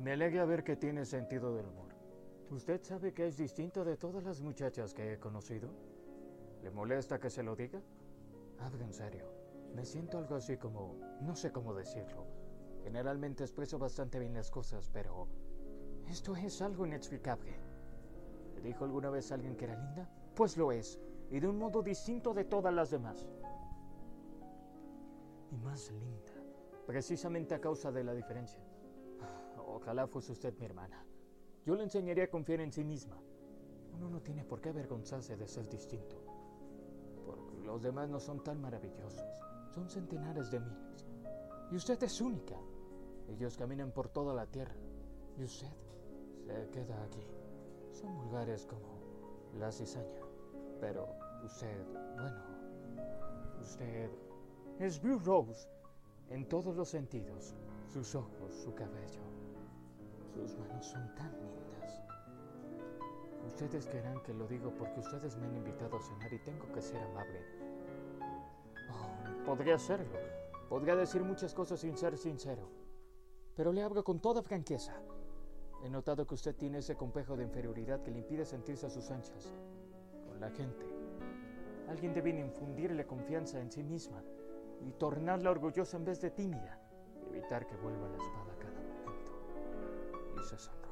Me alegra ver que tiene sentido del humor. ¿Usted sabe que es distinto de todas las muchachas que he conocido? ¿Le molesta que se lo diga? Hablo en serio. Me siento algo así como... no sé cómo decirlo. Generalmente expreso bastante bien las cosas, pero... Esto es algo inexplicable. ¿Le dijo alguna vez alguien que era linda? Pues lo es, y de un modo distinto de todas las demás. Y más linda, precisamente a causa de la diferencia. Ojalá fuese usted mi hermana. Yo le enseñaría a confiar en sí misma. Uno no tiene por qué avergonzarse de ser distinto. Porque los demás no son tan maravillosos. Son centenares de miles. Y usted es única. Ellos caminan por toda la tierra. Y usted se queda aquí. Son vulgares como la cizaña. Pero usted, bueno, usted es Blue Rose en todos los sentidos. Sus ojos, su cabello, sus manos son tan lindas. Ustedes creerán que lo digo porque ustedes me han invitado a cenar y tengo que ser amable. Oh, podría serlo. Podría decir muchas cosas sin ser sincero. Pero le hablo con toda franqueza. He notado que usted tiene ese complejo de inferioridad que le impide sentirse a sus anchas con la gente. Alguien debe infundirle confianza en sí misma y tornarla orgullosa en vez de tímida, evitar que vuelva la espada es.